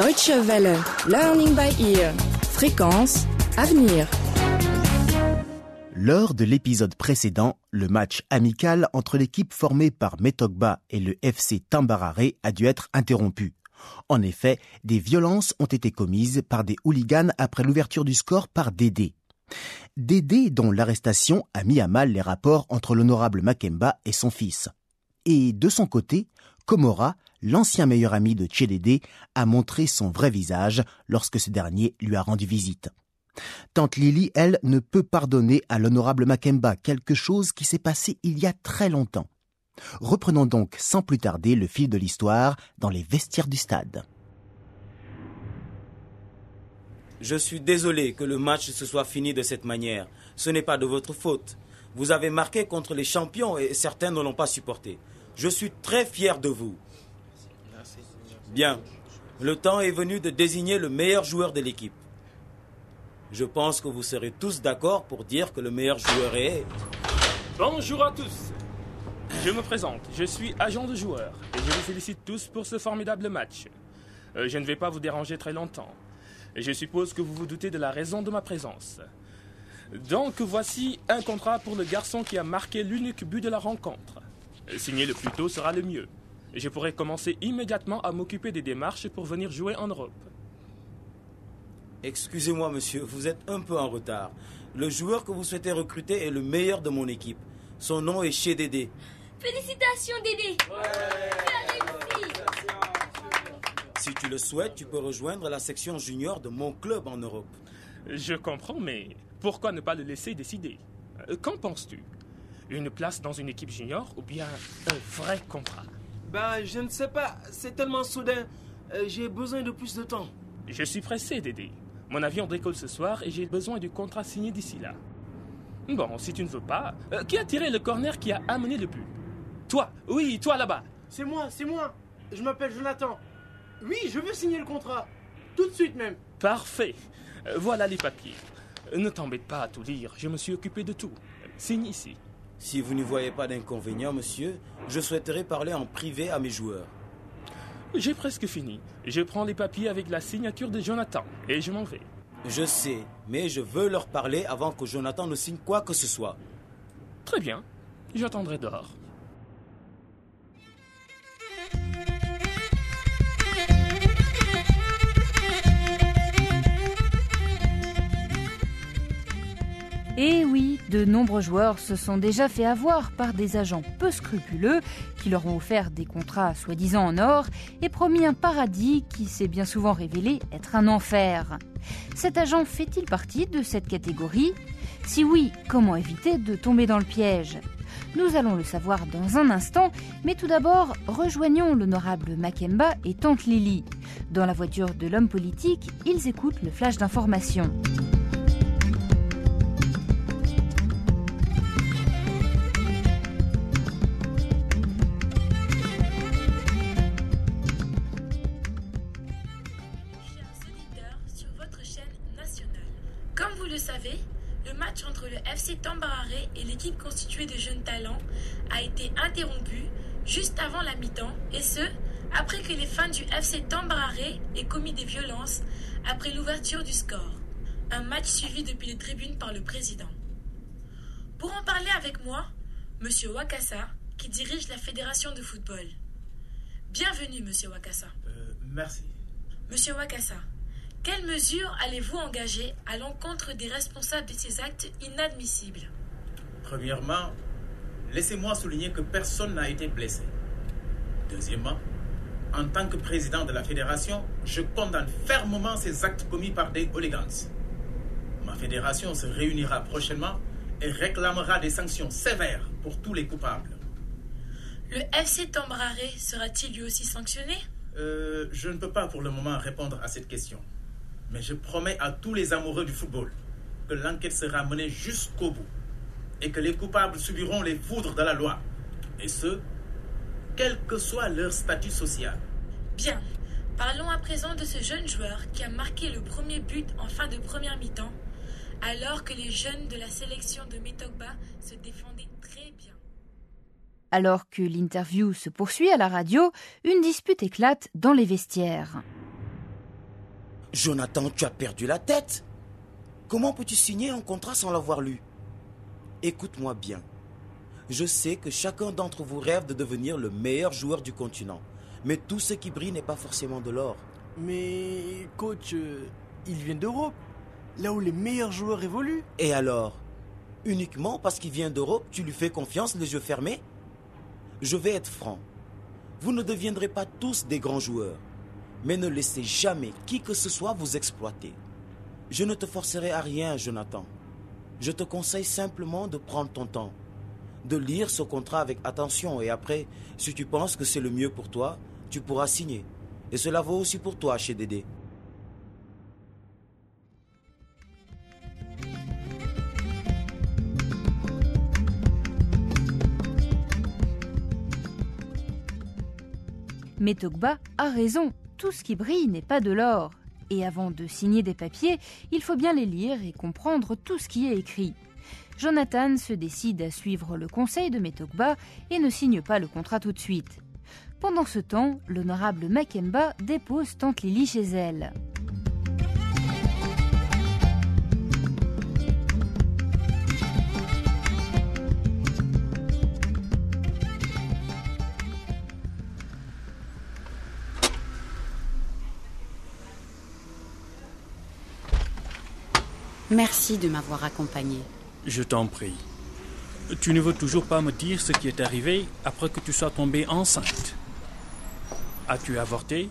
Deutsche Welle, Learning by Ear, Fréquence, Avenir. Lors de l'épisode précédent, le match amical entre l'équipe formée par Metogba et le FC Tambarare a dû être interrompu. En effet, des violences ont été commises par des hooligans après l'ouverture du score par Dédé. Dédé dont l'arrestation a mis à mal les rapports entre l'honorable Makemba et son fils. Et de son côté, Komora, l'ancien meilleur ami de Tchédédé, a montré son vrai visage lorsque ce dernier lui a rendu visite. Tante Lily, elle, ne peut pardonner à l'honorable Makemba quelque chose qui s'est passé il y a très longtemps. Reprenons donc sans plus tarder le fil de l'histoire dans les vestiaires du stade. Je suis désolé que le match se soit fini de cette manière. Ce n'est pas de votre faute. Vous avez marqué contre les champions et certains ne l'ont pas supporté. Je suis très fier de vous. Bien. Le temps est venu de désigner le meilleur joueur de l'équipe. Je pense que vous serez tous d'accord pour dire que le meilleur joueur est... Bonjour à tous. Je me présente, je suis agent de joueur et je vous félicite tous pour ce formidable match. Euh, je ne vais pas vous déranger très longtemps. Je suppose que vous vous doutez de la raison de ma présence. Donc voici un contrat pour le garçon qui a marqué l'unique but de la rencontre. Euh, Signer le plus tôt sera le mieux. Je pourrai commencer immédiatement à m'occuper des démarches pour venir jouer en Europe. Excusez-moi, monsieur, vous êtes un peu en retard. Le joueur que vous souhaitez recruter est le meilleur de mon équipe. Son nom est Chez Dédé. Félicitations, Dédé réussi Si tu le souhaites, tu peux rejoindre la section junior de mon club en Europe. Je comprends, mais pourquoi ne pas le laisser décider? Euh, Qu'en penses-tu? Une place dans une équipe junior ou bien un vrai contrat? Ben, je ne sais pas, c'est tellement soudain. Euh, J'ai besoin de plus de temps. Je suis pressé, Dédé. Mon avion décolle ce soir et j'ai besoin du contrat signé d'ici là. Bon, si tu ne veux pas, euh, qui a tiré le corner qui a amené le but Toi, oui, toi là-bas. C'est moi, c'est moi. Je m'appelle Jonathan. Oui, je veux signer le contrat. Tout de suite même. Parfait. Euh, Voilà les papiers. Ne t'embête pas à tout lire, je me suis occupé de tout. Signe ici. Si vous n'y voyez pas d'inconvénient, monsieur, je souhaiterais parler en privé à mes joueurs. J'ai presque fini. Je prends les papiers avec la signature de Jonathan et je m'en vais. Je sais, mais je veux leur parler avant que Jonathan ne signe quoi que ce soit. Très bien. J'attendrai dehors. De nombreux joueurs se sont déjà fait avoir par des agents peu scrupuleux qui leur ont offert des contrats soi-disant en or et promis un paradis qui s'est bien souvent révélé être un enfer. Cet agent fait-il partie de cette catégorie? Si oui, comment éviter de tomber dans le piège? Nous allons le savoir dans un instant, mais tout d'abord, rejoignons l'honorable Makemba et Tante Lily. Dans la voiture de l'homme politique, ils écoutent le flash d'information. Comme vous le savez, le match entre le FC Tambarare et l'équipe constituée de jeunes talents a été interrompu juste avant la mi-temps et ce, après que les fans du FC Tambarare aient commis des violences après l'ouverture du score. Un match suivi depuis les tribunes par le président. Pour en parler avec moi, Monsieur Wakasa, qui dirige la fédération de football. Bienvenue, Monsieur Wakasa. Euh, merci. Monsieur Wakasa, quelles mesures allez-vous engager à l'encontre des responsables de ces actes inadmissibles? Premièrement, laissez-moi souligner que personne n'a été blessé. Deuxièmement, en tant que président de la fédération, je condamne fermement ces actes commis par des hooligans. Ma fédération se réunira prochainement et réclamera des sanctions sévères pour tous les coupables. Le FC Tambrare sera-t-il lui aussi sanctionné? Euh, je ne peux pas pour le moment répondre à cette question. Mais je promets à tous les amoureux du football que l'enquête sera menée jusqu'au bout et que les coupables subiront les foudres de la loi. Et ce, quel que soit leur statut social. Bien. Parlons à présent de ce jeune joueur qui a marqué le premier but en fin de première mi-temps, alors que les jeunes de la sélection de Metogba se défendaient très bien. Alors que l'interview se poursuit à la radio, une dispute éclate dans les vestiaires. Jonathan, tu as perdu la tête. Comment peux-tu signer un contrat sans l'avoir lu? Écoute-moi bien. Je sais que chacun d'entre vous rêve de devenir le meilleur joueur du continent. Mais tout ce qui brille n'est pas forcément de l'or. Mais coach, euh, il vient d'Europe, là où les meilleurs joueurs évoluent. Et alors? Uniquement parce qu'il vient d'Europe, tu lui fais confiance les yeux fermés? Je vais être franc. Vous ne deviendrez pas tous des grands joueurs, mais ne laissez jamais qui que ce soit vous exploiter. Je ne te forcerai à rien, Jonathan. Je te conseille simplement de prendre ton temps, de lire ce contrat avec attention et après, si tu penses que c'est le mieux pour toi, tu pourras signer. Et cela vaut aussi pour toi chez Dédé. Mais Togba a raison, tout ce qui brille n'est pas de l'or. Et avant de signer des papiers, il faut bien les lire et comprendre tout ce qui est écrit. Jonathan se décide à suivre le conseil de Metogba et ne signe pas le contrat tout de suite. Pendant ce temps, l'honorable Makemba dépose Tante Lily chez elle. Merci de m'avoir accompagné. Je t'en prie. Tu ne veux toujours pas me dire ce qui est arrivé après que tu sois tombée enceinte. As-tu avorté?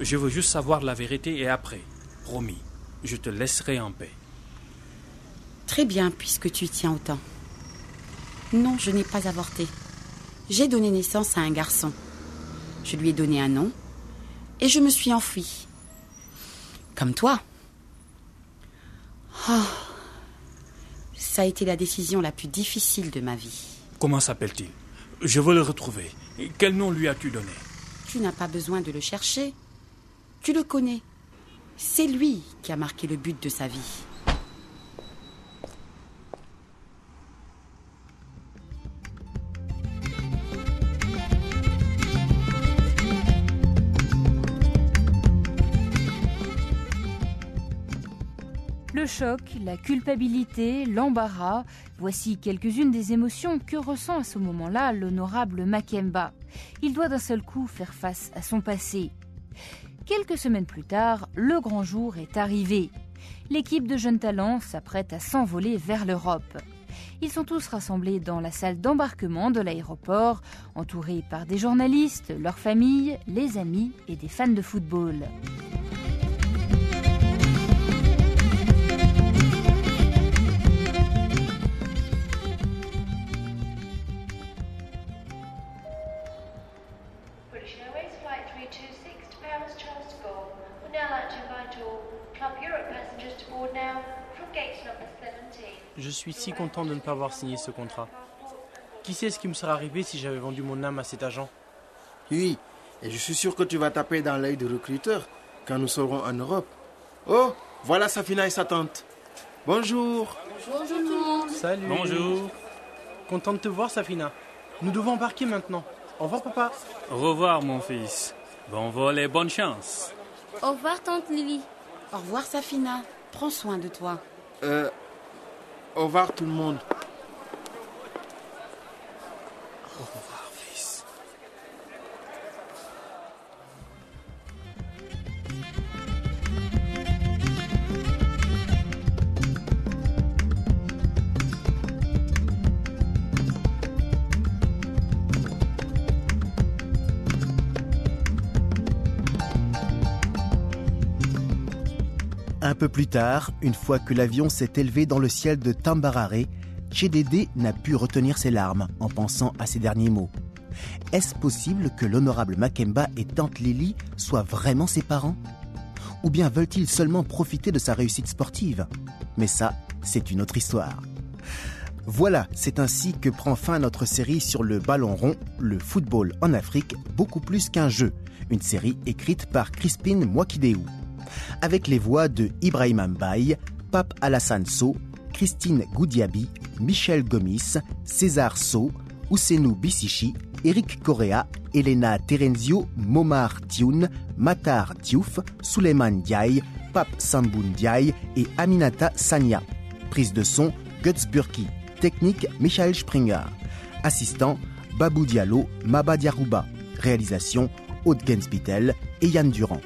Je veux juste savoir la vérité et après, promis, je te laisserai en paix. Très bien, puisque tu y tiens autant. Non, je n'ai pas avorté. J'ai donné naissance à un garçon. Je lui ai donné un nom et je me suis enfuie. Comme toi. Oh, ça a été la décision la plus difficile de ma vie. Comment s'appelle-t-il? Je veux le retrouver. Quel nom lui as-tu donné? Tu n'as pas besoin de le chercher. Tu le connais. C'est lui qui a marqué le but de sa vie. Le choc, la culpabilité, l'embarras, voici quelques-unes des émotions que ressent à ce moment-là l'honorable Makemba. Il doit d'un seul coup faire face à son passé. Quelques semaines plus tard, le grand jour est arrivé. L'équipe de jeunes talents s'apprête à s'envoler vers l'Europe. Ils sont tous rassemblés dans la salle d'embarquement de l'aéroport, entourés par des journalistes, leurs familles, les amis et des fans de football. British Airways Flight 326 to Paris Charles de Gaulle. We'd now like to invite all Club Europe passengers to board now from gate number 17. Je suis si content de ne pas avoir signé ce contrat. Qui sait ce qui me serait arrivé si j'avais vendu mon âme à cet agent? Oui, et je suis sûr que tu vas taper dans l'œil de recruteur quand nous serons en Europe. Oh, voilà Safina et sa tante. Bonjour. Bonjour tout le monde. Salut. Bonjour. Content de te voir, Safina. Nous devons embarquer maintenant. Au revoir, papa. Au revoir, mon fils. Bon vol et bonne chance. Au revoir tante Lily. Au revoir, Safina. Prends soin de toi. Euh, au revoir tout le monde. Peu plus tard, une fois que l'avion s'est élevé dans le ciel de Tambarare, Chedede n'a pu retenir ses larmes en pensant à ces derniers mots. Est-ce possible que l'honorable Makemba et Tante Lily soient vraiment ses parents? Ou bien veulent-ils seulement profiter de sa réussite sportive? Mais ça, c'est une autre histoire. Voilà, c'est ainsi que prend fin notre série sur le ballon rond, le football en Afrique, beaucoup plus qu'un jeu. Une série écrite par Crispin Mwakideu. Avec les voix de Ibrahim Mbaye, Pape Alassane So, Christine Goudiaby, Michel Gomis, César So, Ousenou Bissichi, Eric Correa, Elena Terenzio, Momar Dioun, Matar Diouf, Suleiman Diaye, Pape Samboun Diaye et Aminata Sanya. Prise de son, Guts Burki. Technique, Michael Springer. Assistant, Babou Diallo, Maba Diarouba. Réalisation, Aude Genspitel et Yann Durand.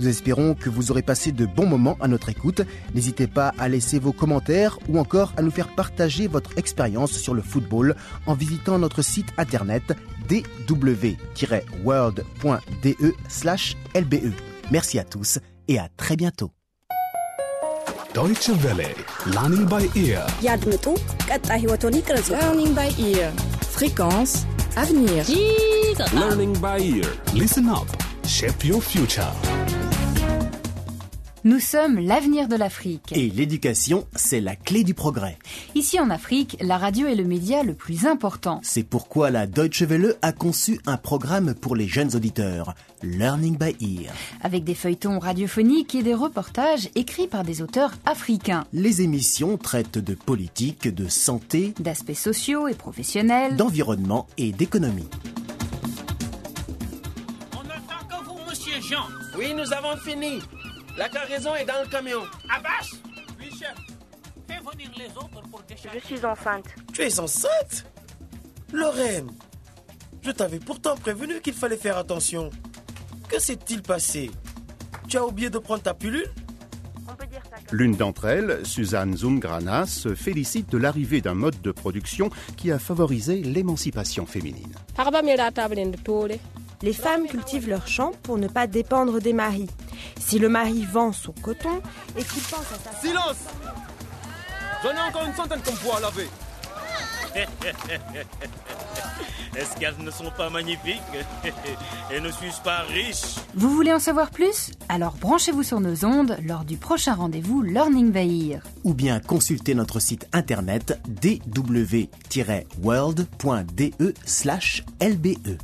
Nous espérons que vous aurez passé de bons moments à notre écoute. N'hésitez pas à laisser vos commentaires ou encore à nous faire partager votre expérience sur le football en visitant notre site internet dw-world.de/lbe. Merci à tous et à très bientôt. Learning by Ear. Learning by Ear. Listen up. Nous sommes l'avenir de l'Afrique. Et l'éducation, c'est la clé du progrès. Ici en Afrique, la radio est le média le plus important. C'est pourquoi la Deutsche Welle a conçu un programme pour les jeunes auditeurs, Learning by Ear. Avec des feuilletons radiophoniques et des reportages écrits par des auteurs africains. Les émissions traitent de politique, de santé, d'aspects sociaux et professionnels, d'environnement et d'économie. On attend que vous, monsieur Jean. Oui, nous avons fini. La cargaison est dans le camion. Abbas? Oui, chef. Fais venir les autres pour décharger. Je suis enceinte. Tu es enceinte? Lorraine Je t'avais pourtant prévenu qu'il fallait faire attention. Que s'est-il passé? Tu as oublié de prendre ta pilule? L'une d'entre elles, Suzanne Zumgrana, se félicite de l'arrivée d'un mode de production qui a favorisé l'émancipation féminine. Les femmes cultivent leurs champs pour ne pas dépendre des maris. Si le mari vend son coton et qu'il pense à sa... Silence J'en ai encore une centaine poids à laver. Est-ce qu'elles ne sont pas magnifiques Et ne suis-je pas riche Vous voulez en savoir plus? Alors branchez-vous sur nos ondes lors du prochain rendez-vous Learning by Ear. Ou bien consultez notre site internet dw-world.de/lbe.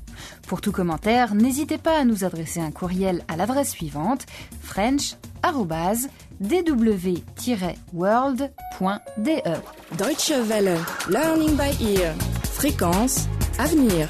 Pour tout commentaire, n'hésitez pas à nous adresser un courriel à l'adresse suivante french@dw-world.de. Deutsche Welle, Learning by Ear. Fréquence avenir.